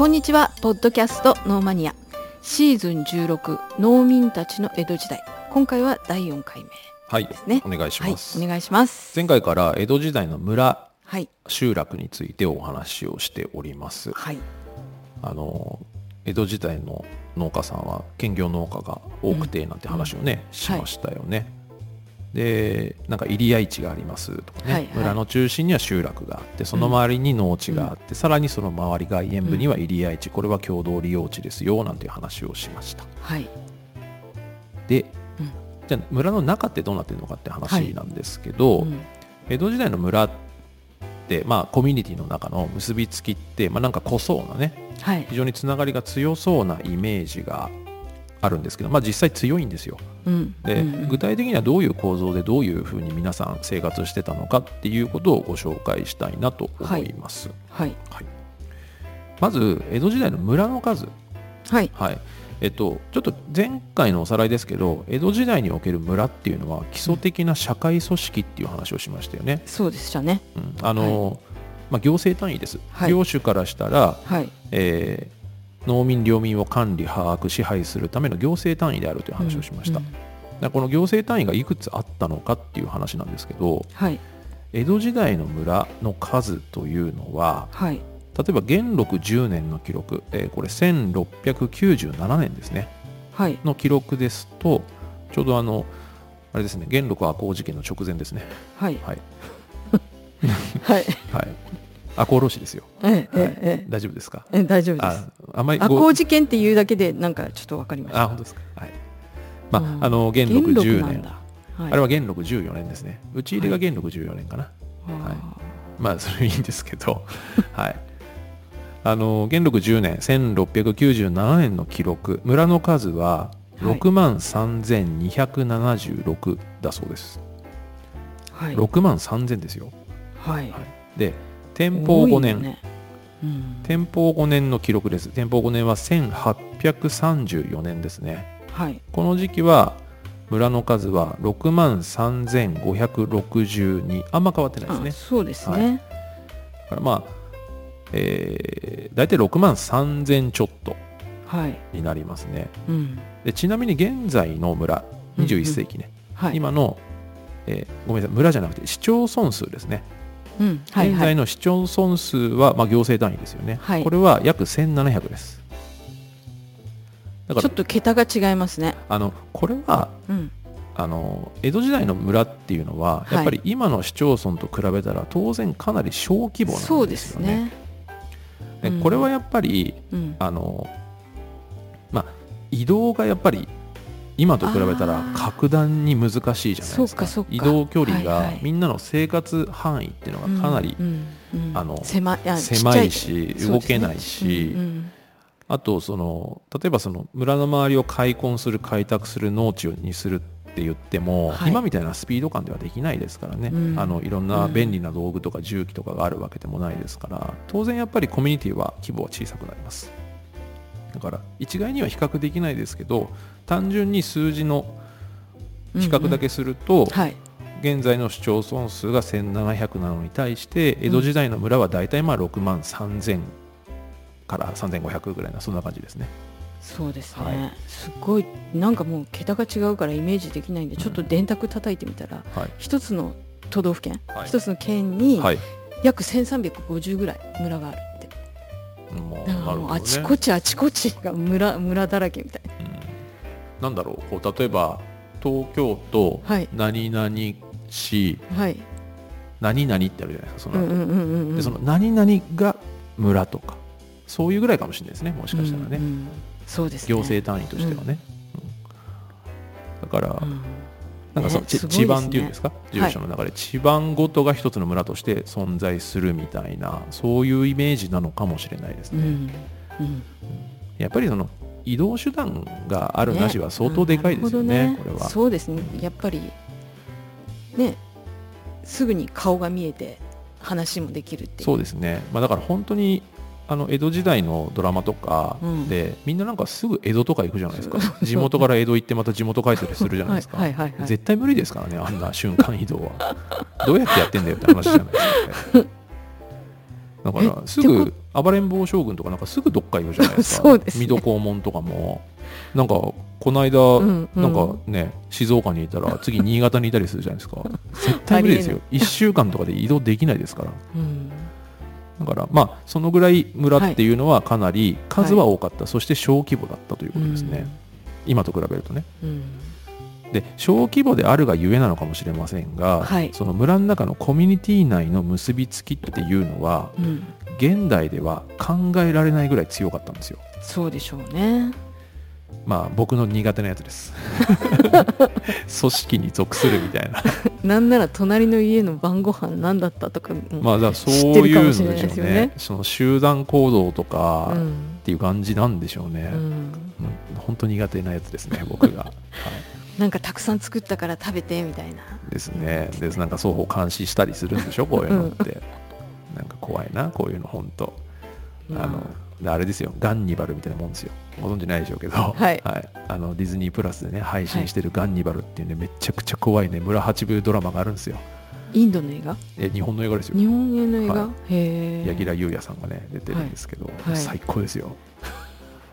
こんにちは。ポッドキャストノーマニア。シーズン16農民たちの江戸時代。今回は第4回目はい。ですね。お願いします、はい、お願いします。前回から江戸時代の村はい。集落についてお話をしております。はい。あの江戸時代の農家さんは兼業農家が多くてなんて話をね、しましたよね、でなんか入り合い地がありますとかね、はいはい。村の中心には集落があってその周りに農地があって、さらにその周り外縁部には入り合い地、これは共同利用地ですよなんていう話をしました。はい。で、うん。じゃあ村の中ってどうなってるのかって話なんですけど、うん。江戸時代の村って、まあ、コミュニティの中の結びつきって、まあ、なんか濃そうなねはい。非常につながりが強そうなイメージがあるんですけど、まあ、実際強いんですよ。うん。で、うん具体的にはどういう構造でどういうふうに皆さん生活してたのかっていうことをご紹介したいなと思います、はい。はい。まず江戸時代の村の数。はい。はい。えっと、ちょっと前回のおさらいですけど江戸時代における村っていうのは基礎的な社会組織っていう話をしましたよね、そうでしたね。うん。あのまあ、行政単位です、はい。領主からしたら、はい。えー農民領民を管理把握支配するための行政単位であるという話をしました、うんだからこの行政単位がいくつあったのかっていう話なんですけどはい。江戸時代の村の数というのははい。例えば元禄10年の記録、えーこれ1697年ですね。はい。の記録ですとちょうどあのあれですね元禄赤穂事件の直前ですね。はい。はい。はい。はい赤穂浪士ですよ、ええはい。ええ。大丈夫ですか？ええ大丈夫であす。あんまりご赤穂事件っていうだけでなんかちょっとわかりましたあ本当ですか？はい。まあ、うん。あの元禄元10年はい。あれは元禄14年ですね。打ち入れが元禄14年かな、あまあそれいいんですけど。はい。あの元禄10年1697年の記録。村の数ははい。6万3276だそうです、ーはい。6万3000ですよ。はい。で天保5年、ね。うん。天保5年の記録です。天保5年は1834年ですね。はい。この時期は村の数は6万3562あんま変わってないですね。あそうですね。だからまあ、えー、大体6万3000ちょっとはい。になりますね。うん。でちなみに現在の村21世紀ね、はい。今の、えーごめんなさい村じゃなくて市町村数ですね、うん。はい。現はい在の市町村数は、まあ、行政単位ですよね、はい。これは約1700です。だからちょっと桁が違いますね。あのこれはうん。あの江戸時代の村っていうのは、はい。やっぱり今の市町村と比べたら当然かなり小規模そうんでなですよね。すね。うんでこれはやっぱりうん。あの、まあ、移動がやっぱり今と比べたら格段に難しいじゃないですか。移動距離がはいはい。みんなの生活範囲っていうのがかなりうんうんあの狭いし動けないしあとその例えばその村の周りを開墾する開拓する農地にするって言っても、はい。今みたいなスピード感ではできないですからね、うん。あのいろんな便利な道具とか重機とかがあるわけでもないですから当然やっぱりコミュニティは規模は小さくなりますだから一概には比較できないですけど単純に数字の比較だけすると、はい。現在の市町村数が1700なのに対して江戸時代の村は大体まあ6万3000から3500ぐらいなそんな感じですね。そうですね、はい。すごいなんかもう桁が違うからイメージできないんでちょっと電卓叩いてみたらはい。一つの都道府県はい。一つの県にはい。約1350ぐらい村があるってもうだからもうなるほどね。あちこちあちこちが村村だらけみたい。なうん。なんだろう。こう例えば東京都はい。何々市はい。何々ってあるじゃないですかその後、うんうんうんうんうん。でその何々が村とかそういうぐらいかもしれないですねもしかしたらね、うんうんそうですね。行政単位としてはね、うん。だから、うんなんかそう、ちね。地盤っていうんですか？住所の中で地盤ごとが一つの村として存在するみたいなそういうイメージなのかもしれないですね、うん。うん。やっぱりその移動手段があるなしは相当でかいですよねなるほどこれはそうですね。やっぱりねすぐに顔が見えて話もできるっていう。そうですね、まあ、だから本当にあの江戸時代のドラマとかうん。で、みんななんかすぐ江戸とか行くじゃないですか。地元から江戸行ってまた地元帰ったりするじゃないですか、はいはい絶対無理ですからねあんな瞬間移動はどうやってやってんだよって話じゃないですか、だからすぐ暴れん坊将軍とかなんかすぐどっか行くじゃないですか。ね。水戸黄門とかも。なんかこの間、うんうん。なんかね静岡にいたら次新潟にいたりするじゃないですか。絶対無理ですよ。1週間とかで移動できないですから。うんだからまあそのぐらい村っていうのはかなり数は多かった、そして小規模だったということですね、今と比べるとね。うん。で小規模であるがゆえなのかもしれませんが、はい。その村の中のコミュニティ内の結びつきっていうのはうん。現代では考えられないぐらい強かったんですよ。そうでしょうねまあ僕の苦手なやつです。組織に属するみたいな。なんなら隣の家の晩ご飯何だったとかもまあだそういうのでしょうね。その集団行動とかうん。っていう感じなんでしょうね、うん。うん本当苦手なやつですね僕が、はなんかたくさん作ったから食べてみたいな。い、ですね。でなんか双方監視したりするんでしょこういうのって、なんか怖いなこういうの本当。あのであれですよ。ガンニバルみたいなもんですよ。ご存知ないでしょうけど、はい。あのディズニープラスでね配信してるガンニバルっていうねめちゃくちゃ怖いね村八部ドラマがあるんですよ。インドの映画？え日本の映画ですよ。日本映の映画、はへえ。柳楽優弥さんがね出てるんですけど、はい。最高ですよ。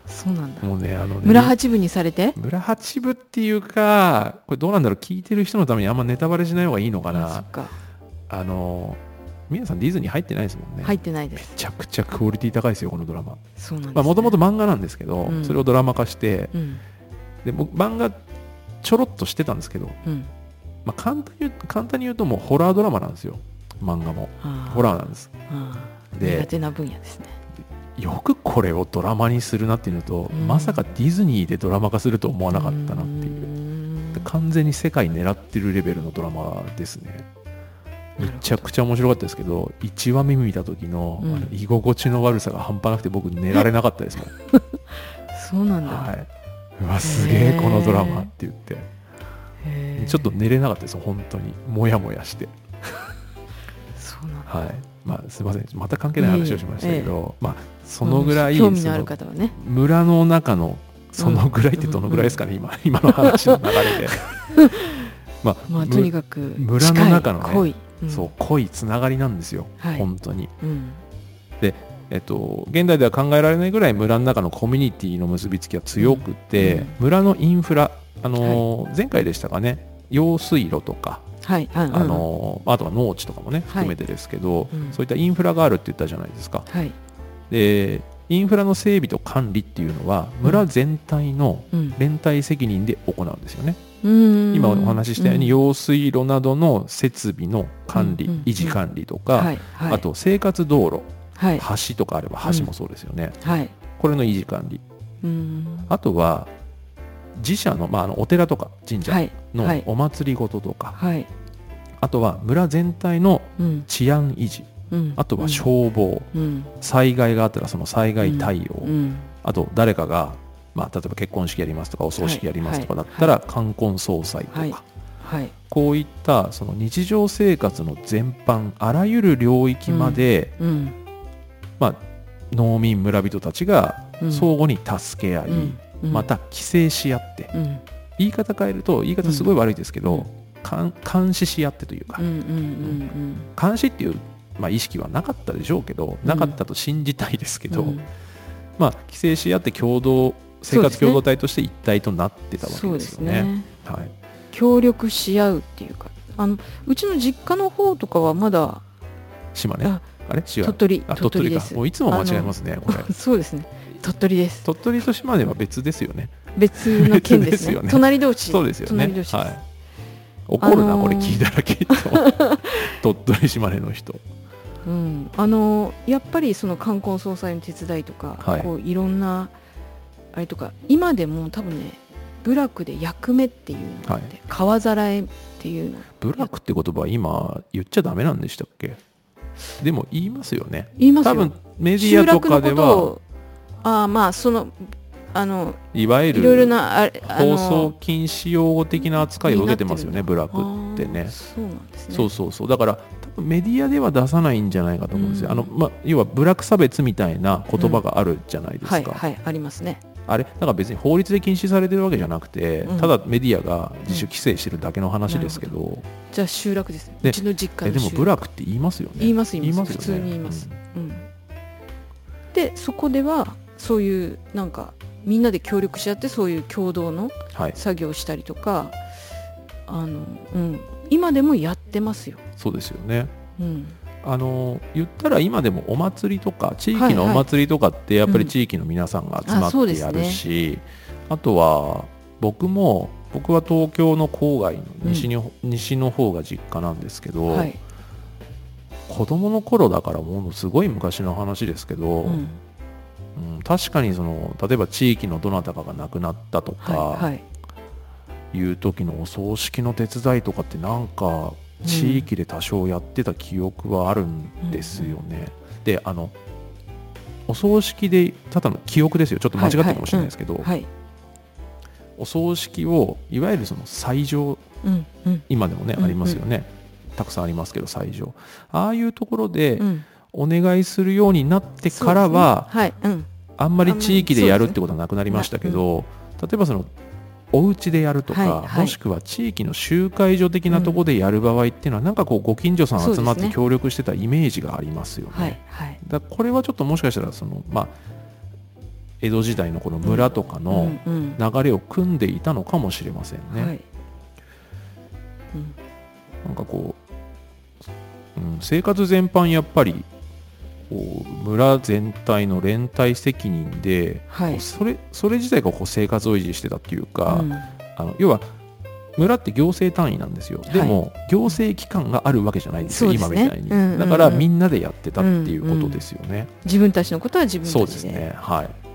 そうなんだ。もうねあのね村八部にされて？村八部っていうかこれどうなんだろう。聞いてる人のためにあんまネタバレしない方がいいのかな。っか。あの皆さんディズニー入ってないですもんね、入ってないでめすちゃくちゃクオリティ高いですよこのドラマ。そうなんです、もともと漫画なんですけど、うん。それをドラマ化してうん。で僕漫画ちょろっとしてたんですけど、うん。まあ、簡単に言う簡単に言うともうホラードラマなんですよ。漫画も。ホラーなんです。で苦手な分野ですね。よくこれをドラマにするなっていうのと、うん。まさかディズニーでドラマ化すると思わなかったなっていう。完全に世界狙ってるレベルのドラマですねめちゃくちゃ面白かったですけど1話目見た時の,、うん。あの居心地の悪さが半端なくて僕寝られなかったですもん。そうなんだ、はい。うわすげえこのドラマって言って。ちょっと寝れなかったです本当に。もやもやして。そうなんだ。はい。まあすいません。また関係ない話をしましたけど、まあそのぐらい、うん。のあるその方はね。村の中のそのぐらいってどのぐらいですかね、今今の話の流れで。まあ、むまあとにかく村の中のねそう濃いつながりなんですよ、はい。本当に。うん。えっと、現代では考えられないぐらい村の中のコミュニティの結びつきが強くて、うん。うん村のインフラ、あのー前回でしたかね用水路とか、はい。あ,、のーあとは農地とかもね含めてですけど、うん。そういったインフラがあるって言ったじゃないですか。はい。でインフラの整備と管理っていうのは村全体のうん。連帯責任で行うんですよね、うん今お話ししたようにん。用水路などの設備の管理、維持管理とか、あと生活道路はい。橋とかあれば橋もそうですよね、はい。これの維持管理。うん。あとは自社の,、まあ、あのお寺とか神社はい。のはい。お祭りごととか、はい。あとは村全体のうん。治安維持。うん。あとは消防、うん。災害があったらその災害対応、うん。あと誰かが、まあ、例えば結婚式やりますとかお葬式やりますとかだったら冠婚葬祭とか、はいはい。こういったその日常生活の全般あらゆる領域まで、うんまあ、農民村人たちがうん。相互に助け合い、また規制し合ってうん。言い方変えると言い方すごい悪いですけど、監視し合ってというか、うんうんうん監視っていう、まあ、意識はなかったでしょうけど、なかったと信じたいですけど、うん。まあ、規制し合って共同生活共同体として一体となってたわけですよね。ね。はい、協力し合うっていうかあのうちの実家の方とかはまだ島根ああれ？鳥取。あ鳥取か。もういつも間違えますねこれ。そうですね。鳥取です。鳥取と島根は別ですよね。別の県ですね。よね。隣同士そうですよね。はい。怒るな、あのーこれ聞いたらきっと。鳥取島根の人。うん、あのやっぱりその冠婚葬祭の手伝いとか、はいい、こういろんなあれとか今でも多分ね部落で役目っていうのがあって、川ざらえっていうの。部落って言葉は今言っちゃダメなんでしたっけ？でも言いますよね。言いますよ。多分メディ集アとかではをあーまあそのあのいわゆいろいろるなあれあの放送禁止用語的な扱いを受けてますよね部落ってあーねそうなんですね。そうそうそう。だから多分メディアでは出さないんじゃないかと思うんですよ、うん。あのま、要は部落差別みたいな言葉があるじゃないですか、はいはいありますねあれだから別に法律で禁止されてるわけじゃなくて、うん。ただメディアが自主規制してるだけの話ですけど,、じゃあ集落ですね。でうちの実家の集落。も部落って言いますよね。言います。言いますよね。普通に言います、うん。でそこではそういうなんかみんなで協力し合ってそういう共同のはい。作業をしたりとか、あのうん、今でもやってますよ。そうですよね。うん、あの言ったら今でもお祭りとか地域のお祭りとかってやっぱりうん地域の皆さんが集まってやるし、あとは僕も僕は東京の郊外の西に、西の方が実家なんですけど、はい、子供の頃だからものすごい昔の話ですけど、うん、うん確かにその例えば地域のどなたかが亡くなったとか、はいはい。いう時のお葬式の手伝いとかってなんか地域で多少やってた記憶はあるんですよね。であのお葬式でただの記憶ですよ。ちょっと間違ってるかもしれないですけど、はい、お葬式をいわゆるその斎場うんうん。今でもね、うんありますよね。たくさんありますけど斎場。ああいうところでうん、お願いするようになってからは、あんまり地域でやるってことはなくなりましたけど、例えばそのお家でやるとか、はいはい。もしくは地域の集会所的なところでやる場合っていうのは、なんかこうご近所さん集まって協力してたイメージがありますよね。はいはい。だこれはちょっともしかしたらその、まあ、江戸時代のこの村とかのうんうん。流れを組んでいたのかもしれませんね。はい。うん。なんかこう、うん、生活全般やっぱりこう村全体の連帯責任で、はい。それそれ自体がこう生活を維持してたっていうか、うん。あの要は村って行政単位なんですよ、い。でも行政機関があるわけじゃないんですよ、ね。今みたいに、うんうんうん。だからみんなでやってたっていうことですよね、自分たちのことは自分たちで。そうですね。はい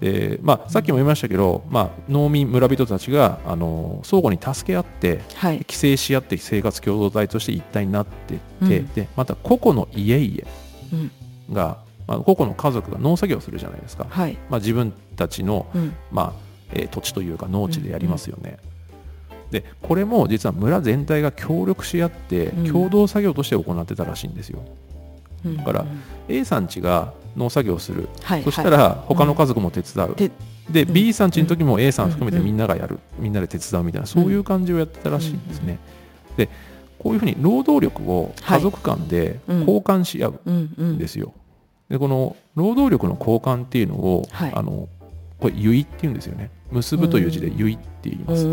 でまあ、さっきも言いましたけど、まあ、農民村人たちがあの相互に助け合ってはい。規制し合って生活共同体として一体になってって、うん。でまた個々の家々うん。が、まあ、個々の家族が農作業をするじゃないですか、はい。まあ、自分たちの、うん。まあえー土地というか農地でやりますよね、でこれも実は村全体が協力し合ってうん共同作業として行ってたらしいん。ですよ、うんだからうん A さん家が農作業をする、はいそしたら他の家族も手伝う、でで、うん。B さん家の時も A さん含めてうん。みんながやる、みんなで手伝うみたいなそういう感じをやってたらしいんですね、でこういうふうに労働力を家族間でうん。交換し合ううんですよ、でこの労働力の交換っていうのを、はい。あのこれ結っていうんですよね。結ぶという字で結って言います、うー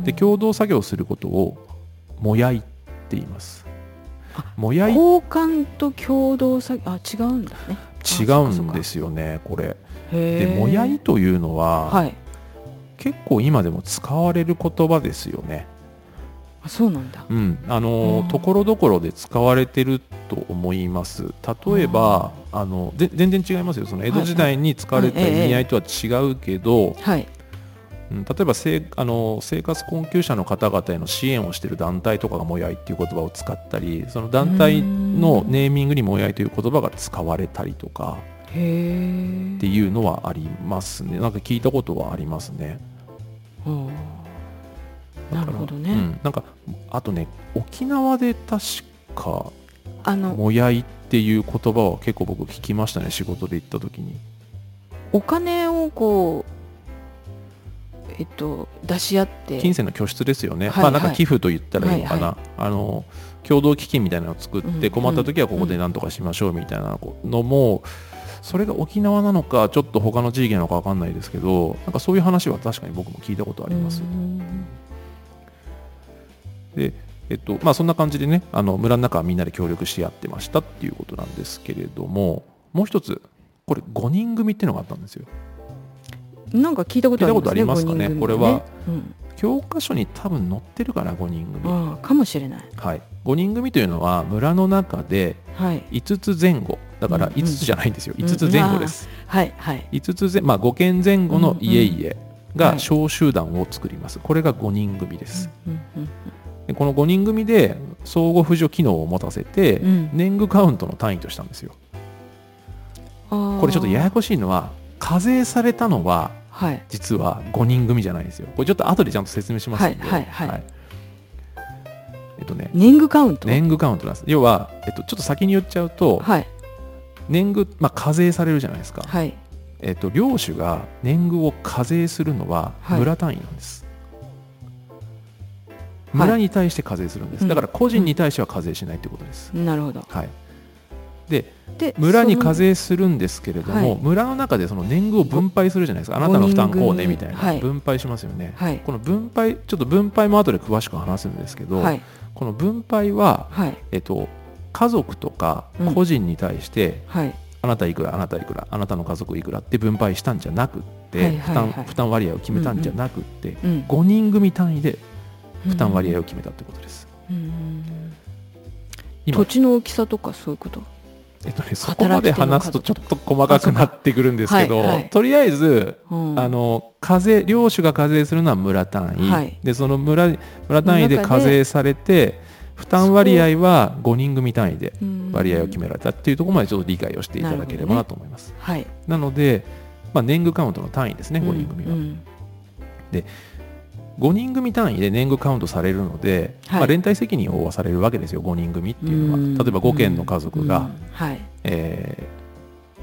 ん。で共同作業することをもやいって言います。あもやい。違交換と共同作業あ違うんだねうんですよねこれ。でもやいというのは、はい。結構今でも使われる言葉ですよね。あそうなんだ。うん、あのうん。ところどころで使われてると思います。例えばあので全然違いますよ。その江戸時代に使われたはいはい意味合いとは違うけど、はいうん例えばせいあの生活困窮者の方々への支援をしている団体とかがもやいっていう言葉を使ったりその団体のネーミングにもやいという言葉が使われたりとかっていうのはありますね。なんか聞いたことはありますね。なるほどね、うん、なんかあとね沖縄で確かあのもやいっていう言葉は結構僕聞きましたね仕事で行った時に。お金をこうえっと出し合って。金銭の拠出ですよね、はいまあなんかはい。寄付と言ったらいいのかな、はあの共同基金みたいなのを作っうんて困った時はここで何とかしましょうみたいなのもそれが沖縄なのかちょっと他の地域なのか分かんないですけどなんかそういう話は確かに僕も聞いたことありますでえっとまあそんな感じでねあの村の中はみんなで協力し合ってましたっていうことなんですけれどももう一つこれ5人組っていうのがあったんですよなんか聞いたことありますね聞いたことありますかね五人組これは。うん。教科書に多分載ってるかな5人組、かもしれない。はい、5人組というのは村の中ではい。5つ前後。だからうんうん。5つじゃないんですよ、うん5つ前後です、はいはい。5つ前、まあ、5軒前後の家々がはい。小集団を作ります。これが5人組です、うんうんでこの5人組で相互扶助機能を持たせて、うん。年貢カウントの単位としたんですよ。これちょっとややこしいのは課税されたのははい。実は5人組じゃないんですよ。これちょっと後でちゃんと説明しますんで。はいはいはい。えっとね。年貢カウント？年貢カウントなんです。要は、えっと、ちょっと先に言っちゃうと、はい。年貢、まあ、課税されるじゃないですか、はい。えっと、領主が年貢を課税するのははい。村単位なんです、はい村に対して課税するんです、うん。だから個人に対しては課税しないってことです、なるほど。はい、で村に課税するんですけれども、はい、村の中でその年貢を分配するじゃないですか。あなたの負担こうねみたいな、分配しますよね、はい、この分配ちょっと分配も後で詳しく話すんですけど、はい、この分配は、えっと、家族とか個人に対して、うん、あなたいくらあなたいくらあなたの家族いくらって分配したんじゃなくて、負担負担割合を決めたんじゃなくて、うんうん、5人組単位で負担割合を決めたってことです。土地の大きさとかそういうこと？えっとね、そこまで話すとちょっと細かくなってくるんですけど、はいはい、とりあえず、うん、あの課税領主が課税するのは村単位、はい、でその村村単位で課税されて負担割合は5人組単位で割合を決められたっていうところまでちょっと理解をしていただければなと思います。な、ねはい、なので、まあ、年貢カウントの単位ですね5人組は。うんうん、で5人組単位で年貢カウントされるので、はい、まあ、連帯責任を負わされるわけですよ5人組っていうのは。例えば5件の家族が、はい、え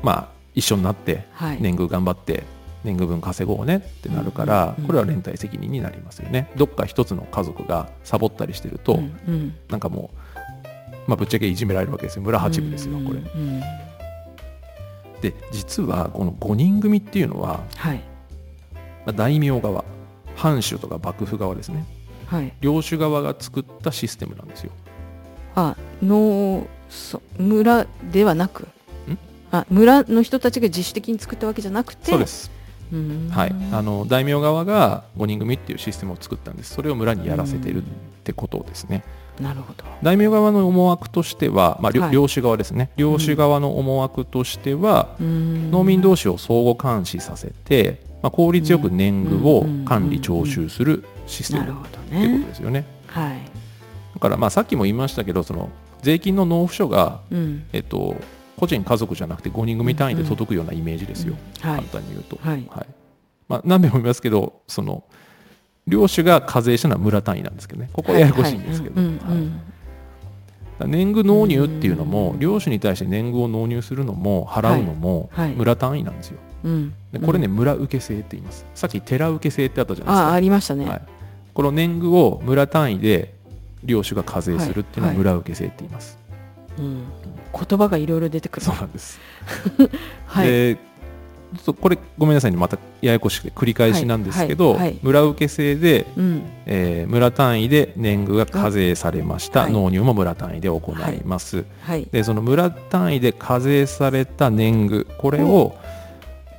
ー、まあ、一緒になって年貢頑張って年貢分稼ごうねってなるから、これは連帯責任になりますよね。どっか一つの家族がサボったりしてると、なんかもう、まあ、ぶっちゃけいじめられるわけですよ。村八部ですよこれ。で実はこの5人組っていうのは、はい、まあ、大名側藩主とか幕府側ですね、はい、領主側が作ったシステムなんですよ。あ農村ではなく？あ村の人たちが自主的に作ったわけじゃなくて？そうです。はい、あの大名側が5人組っていうシステムを作ったんです。それを村にやらせてるってことですね。なるほど。大名側の思惑としては、まあはい、領主側ですね。領主側の思惑としては、農民同士を相互監視させてまあ、効率よく年貢を管理徴収するシステムってことですよね。はい、だからまあさっきも言いましたけどその税金の納付書が、うん、えっと、個人家族じゃなくて5人組単位で届くようなイメージですよ、うん。うん、簡単に言うと。はい、はい、まあ、何べも言いますけどその領主が課税したのは村単位なんですけどね。ここはややこしいんですけど。年貢納入っていうのも領主に対して年貢を納入するのも払うのも村単位なんですよ。うん、でこれね、村受制って言います。さっき寺受制ってあったじゃないですか。あありましたね、はい、この年貢を村単位で領主が課税するっていうのは村受制って言います、はいはい、うん、言葉がいろいろ出てくる。そうなんです。はい、でちょっとこれごめんなさいねまたややこしくて繰り返しなんですけど、はいはいはい、村受制で、うん、えー、村単位で年貢が課税されました、納入も村単位で行います、でその村単位で課税された年貢これを、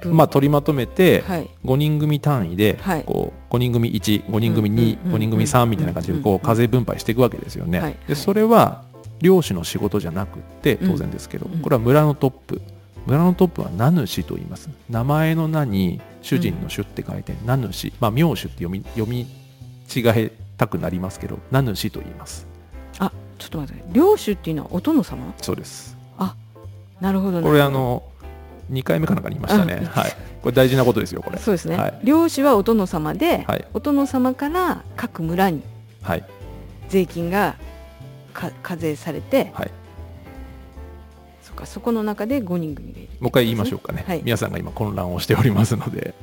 まあ、取りまとめて、5人組単位で、こう5人組15人組25人組3みたいな感じでこう課税分配していくわけですよね。でそれは漁師の仕事じゃなくて当然ですけど、これは村のトップ村のトップは名主と言います。名前の名に主人の主って書いて名主、まあ、名主って読み読み違えたくなりますけど名主と言います。あちょっと待って。領主っていうのはお殿様？そうです。あなるほどこれあの2回目かなんかに言いましたね、はい、これ大事なことですよこれ。そうですね、はい、領主はお殿様で、はい、お殿様から各村に税金がか課税されて、はい、そかそこの中で5人組がいる、もう一回言いましょうかね、はい、皆さんが今混乱をしておりますので。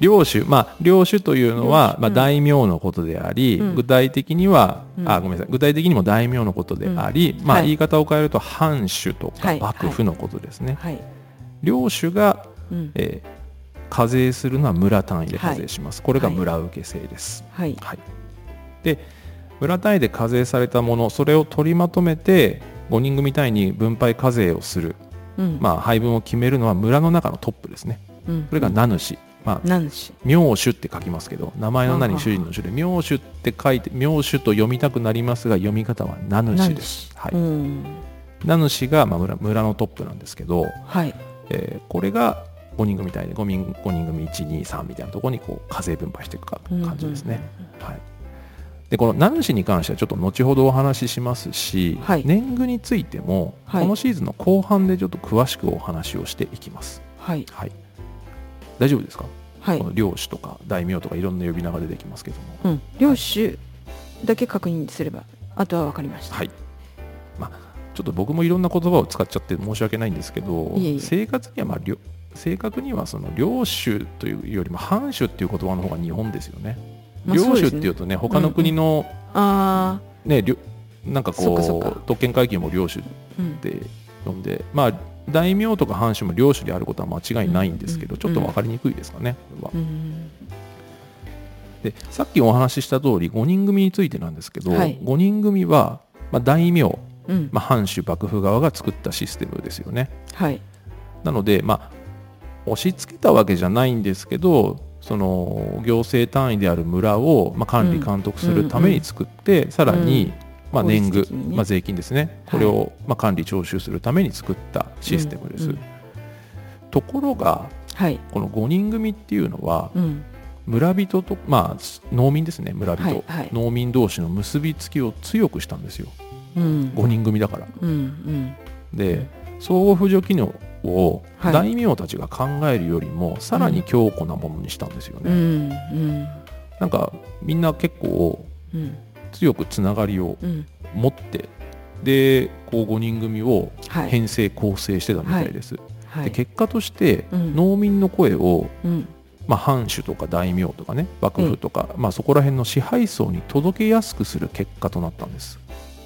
領主まあ領主というのは、まあ、大名のことであり、うん、具体的には、うん、あごめんなさい。具体的にも大名のことであり、うん、まあ、言い方を変えると藩主とか幕府のことですね、はい。はい。領主が、うん、えー、課税するのは村単位で課税します、はい、これが村受制です、はい、はい、で村単位で課税されたものそれを取りまとめて5人組単位に分配課税をする、うん、まあ、配分を決めるのは村の中のトップですね、うん、これが名主、まあ、名主。名主って書きますけど名前の名に主人の主で名主って書いて名主と読みたくなりますが読み方は名主です、はい、名主が、まあ村、村のトップなんですけど、はい、えー、これが5人組みたいで5人 ,5 人組123みたいなところにこう課税分配していくか感じですね。はい、でこの名主に関してはちょっと後ほどお話ししますし、はい、年貢についても、このシーズンの後半でちょっと詳しくお話をしていきます。はい、はい、大丈夫ですか、はい、この領主とか大名とかいろんな呼び名が出てきますけども、うん、領主だけ確認すればあとは分かりました。はい。まあちょっと僕もいろんな言葉を使っちゃって申し訳ないんですけど生活にはまあ正確にはその領主というよりも藩主っていう言葉の方が日本ですよね。領主っていうとね他の国の、ねなんかこう特権階級も領主って呼んでまあ大名とか藩主も領主であることは間違いないんですけど、ちょっと分かりにくいですかね、これは。でさっきお話しした通り5人組についてなんですけど、はい、5人組は、まあ、大名、うん、まあ、藩主幕府側が作ったシステムですよね。はい、なので、まあ、押し付けたわけじゃないんですけどその行政単位である村を、まあ、管理監督するために作って、うん、さらに、まあ、年貢、ね、まあ、税金ですね。これを、まあ、管理徴収するために作ったシステムです。ところが、はい、この5人組っていうのは、村人と、まあ、農民ですね村人、はいはい、農民同士の結びつきを強くしたんですよ、うん、5人組だから。うんうん、で相互扶助機能を大名たちが考えるよりもさらに強固なものにしたんですよね。うん。うん、なんかみんな結構強くつながりを持って、でこう5人組を編成構成してたみたいです。はい、で結果として農民の声を、まあ、藩主とか大名とかね幕府とか、まあ、そこら辺の支配層に届けやすくする結果となったんです。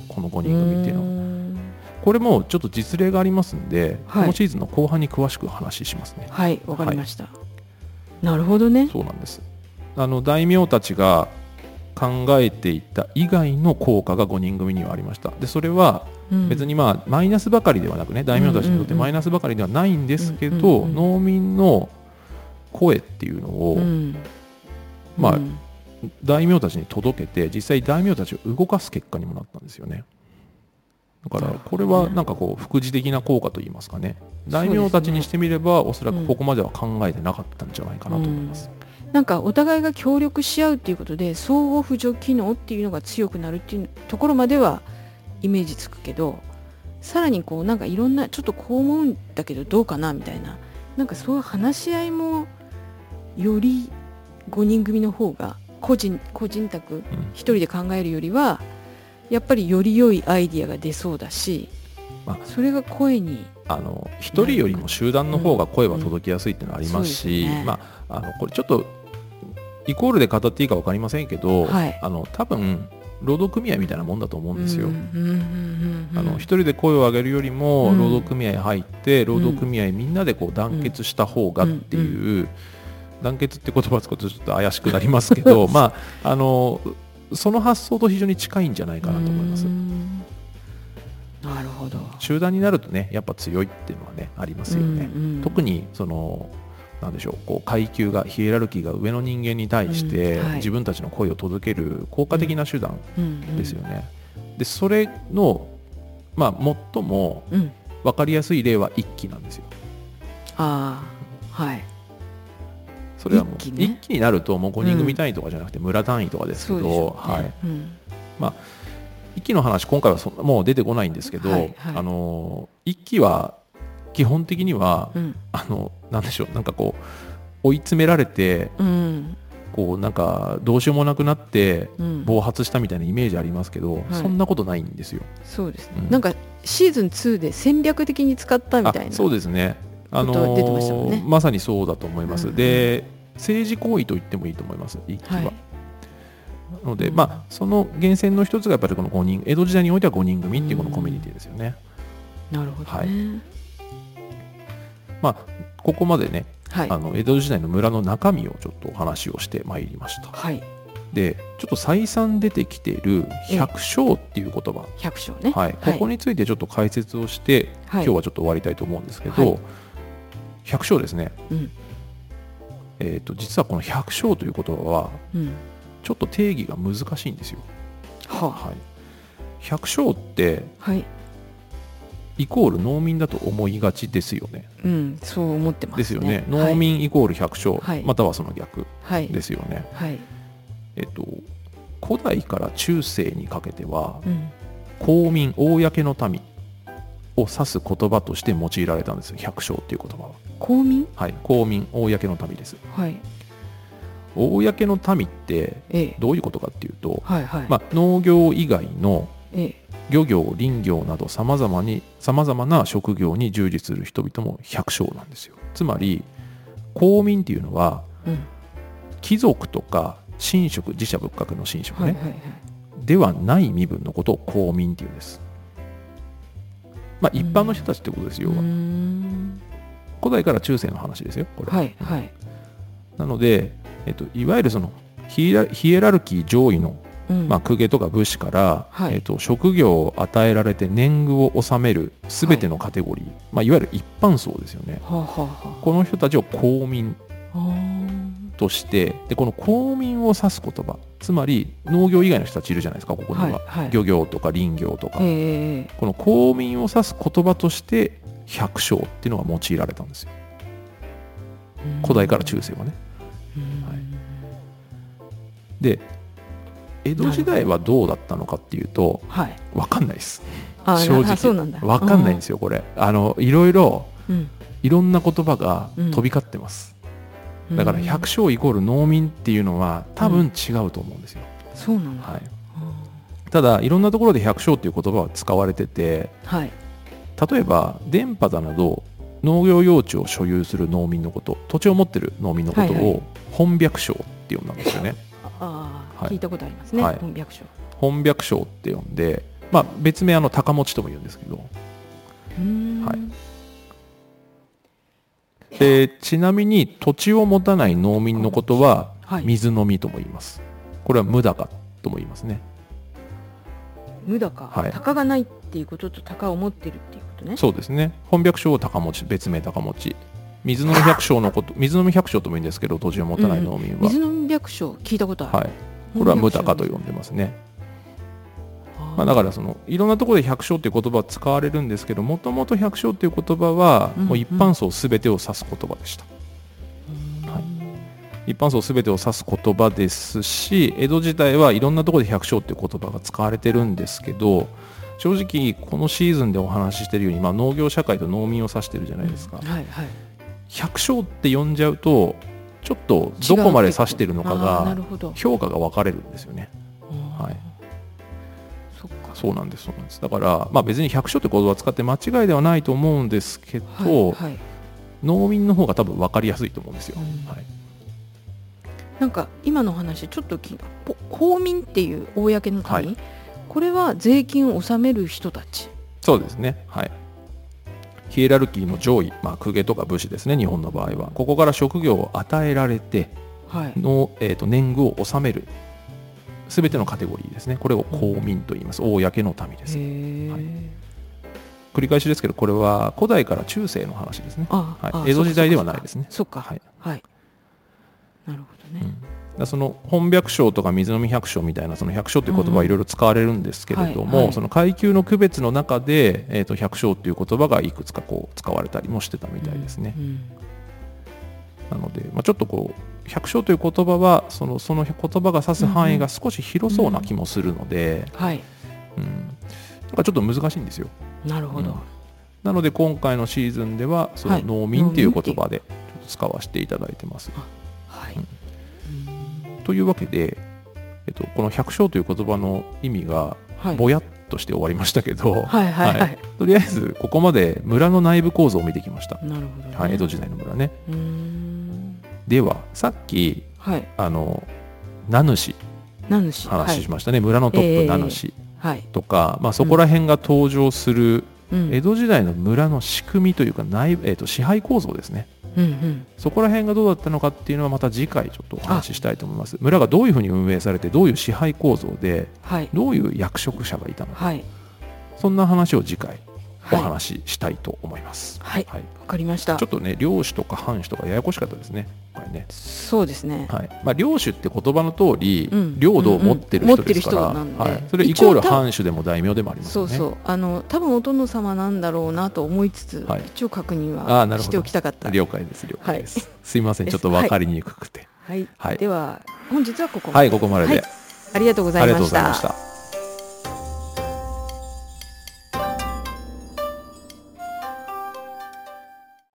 この5人組っていうのは。これもちょっと実例がありますんで、はい、このシーズンの後半に詳しく話しますね。はいわかりました、はい、なるほどね。そうなんです。あの大名たちが考えていた以外の効果が5人組にはありました。でそれは別にまあマイナスばかりではなくね大名たちにとってマイナスばかりではないんですけど農民の声っていうのを、うん、まあ、うん、大名たちに届けて実際大名たちを動かす結果にもなったんですよね。だからこれはなんかこう副次的な効果といいますかね。大名たちにしてみればおそらくここまでは考えてなかったんじゃないかなと思います。うん、なんかお互いが協力し合うっていうことで相互扶助機能っていうのが強くなるっていうところまではイメージつくけどさらにこうなんかいろんなちょっとこう思うんだけどどうかなみたいな。なんかそういう話し合いもより5人組の方が個人個人宅1人で考えるよりは、やっぱりより良いアイディアが出そうだし、まあ、それが声にあの1人よりも集団の方が声は届きやすいっていうのはありますし、まあ、あのこれちょっとイコールで語っていいか分かりませんけど、はい、あの多分労働組合みたいなもんだと思うんですよ。あの一人で声を上げるよりも労働組合入って労働組合みんなでこう団結した方がっていう団結って言葉を使うとちょっと怪しくなりますけど まああのその発想と非常に近いんじゃないかなと思います。なるほど。集団になるとねやっぱ強いっていうのはねありますよね。うんうん、特にそのなんでしょうこう階級がヒエラルキーが上の人間に対して、うん。はい、自分たちの声を届ける効果的な手段ですよね。でそれの、まあ、最も分かりやすい例は一揆なんですよ。あはいそれはもう一気,、になるともう5人組単位とかじゃなくて村単位とかですけど、ね、はい。うん、まあ、一気の話今回はそもう出てこないんですけど、はいはい、あの一気は基本的には、うん、あのなんでしょうなんかこう追い詰められて、うん、こうなんかどうしようもなくなって暴発したみたいなイメージありますけど、そんなことないんですよ。そうですね、なんかシーズン2で戦略的に使ったみたいなそうですね。あのまさにそうだと思います、うん、で政治行為と言ってもいいと思います一揆は。はい、ので、まあ、その源泉の一つがやっぱりこの5人江戸時代においては5人組っていうこのコミュニティですよね。うん、なるほど、ね、はい。まあ、ここまでね、はい、あの江戸時代の村の中身をちょっとお話をしてまいりました。はい。でちょっと再三出てきている百姓っていう言葉、百姓ね、はい、ここについてちょっと解説をして、はい、今日はちょっと終わりたいと思うんですけど、はい、百姓ですね、うん、えーと、実はこの百姓という言葉は、うん、ちょっと定義が難しいんですよ。はあ、はい、百姓って、はい、イコール農民だと思いがちですよね。うん、そう思ってます、ね、ですよね。農民イコール百姓、はい、またはその逆ですよね。はい、えっと古代から中世にかけては、うん、公民公の民を指す言葉として用いられたんです百姓っていう言葉は公民？はい公民公の民です。はい。公の民ってどういうことかっていうと、ええはいはい、まあ、農業以外の漁業林業などさまざまにさまざまな職業に従事する人々も百姓なんですよ。つまり公民っていうのは、うん、貴族とか神職自社仏閣の神職ね、はいはいはい、ではない身分のことを公民っていうんです。まあ、一般の人たちってことですよ古代から中世の話ですよこれ、はいはい、なので、えっと、いわゆるそのヒエラルキー上位の、うん、まあ、公家とか武士から、はい、えっと、職業を与えられて年貢を納めるすべてのカテゴリー、はい、まあ、いわゆる一般層ですよね、はあはあ、この人たちを公民としてでこの公民を指す言葉つまり農業以外の人たちいるじゃないですかここには、はいはい、漁業とか林業とか、えー、この公民を指す言葉として百姓っていうのが用いられたんですよ。古代から中世はね、はい、で江戸時代はどうだったのかっていうと、はい、分かんないです。正直。分かんないんですよこれ。あのいろいろ、うん、いろんな言葉が飛び交ってます、うん、だから百姓イコール農民っていうのは多分違うと思うんですよ、うん、そうなんだ、はい、ただいろんなところで百姓っていう言葉は使われてて、はい、例えば電波だなど農業用地を所有する農民のこと土地を持ってる農民のことを本百姓って呼んだんですよね。ああ、はい、聞いたことありますね、はい、本百姓。本百姓って呼んで、まあ、別名あの高持ちとも言うんですけど。はい、でちなみに土地を持たない農民のことは水飲みとも言います。これは無高とも言いますね。無高、はい、高がないっていうことと高を持ってるっていうことね。そうですね。本百姓を高持ち別名高持ち。水飲み百姓のこと 水飲み百姓ともいいんですけど土地を持たない農民は、うん、水飲み百姓聞いたことある、はい、これは無高と呼んでますね。まあ、だからそのいろんなところで百姓っていう言葉は使われるんですけどもともと百姓っていう言葉はもう一般層すべてを指す言葉でした、はい、一般層すべてを指す言葉ですし江戸時代はいろんなところで百姓っていう言葉が使われてるんですけど正直このシーズンでお話ししてるように、まあ、農業社会と農民を指してるじゃないですか、うんはいはい、百姓って呼んじゃうとちょっとどこまで指してるのかが評価が分かれるんですよね。はい、そうなんですそうなんです。だから、まあ、別に百姓って言葉を使って間違いではないと思うんですけど、はいはい、農民の方が多分分かりやすいと思うんですよ。うん、はい。なんか今の話ちょっと聞いた。公民っていう公の民、はい、これは税金を納める人たち。そうですね。はい。ヒエラルキーの上位、まあ、公家とか武士ですね日本の場合は。ここから職業を与えられての、はい、えーと、年貢を納めるすべてのカテゴリーですね。これを公民と言います、うん、公の民です、はい、繰り返しですけどこれは古代から中世の話ですね、はい、江戸時代ではないですね。そっか。はい、はい、なるほどね、うんその本百姓とか水飲百姓みたいなその百姓という言葉はいろいろ使われるんですけれども、はいはい、その階級の区別の中で、えー、と百姓という言葉がいくつかこう使われたりもしてたみたいですね。うんうん、なので、まあ、ちょっとこう百姓という言葉はそのその言葉が指す範囲が少し広そうな気もするので、うん、はい。うん、なんかちょっと難しいんですよ。なるほど、なので今回のシーズンではその農民っていう言葉で使わせていただいてます。はい、うんというわけで、えっと、この百姓という言葉の意味がぼやっとして終わりましたけど、はいはいはい、とりあえずここまで村の内部構造を見てきました。なるほど、ね、はい、江戸時代の村ね。ではさっき、はい、あの名主名主。話しましたね、はい、村のトップ名主とか、まあ、そこら辺が登場する、江戸時代の村の仕組みというか内、えー、と支配構造ですね。うんうん、そこら辺がどうだったのかっていうのはまた次回ちょっとお話ししたいと思います。村がどういうふうに運営されてどういう支配構造で、はい、どういう役職者がいたのか、はい、そんな話を次回お話ししたいと思います。はい、はい、わかりました。ちょっとね、領主とか藩主とかややこしかったですね。これね。そうですね。はい。まあ領主って言葉の通り、うん、領土を持ってる人ですから、うんうん、はい。それイコール藩主でも大名でもありますね。そうそう。あの多分お殿様なんだろうなと思いつつ、はい、一応確認はしておきたかった。了解です了解です。はい、すいません、ちょっとわかりにくくて。はい。はい。では本日はここまで。はい、ここまでで。ありがとうございました。ありがとうございました。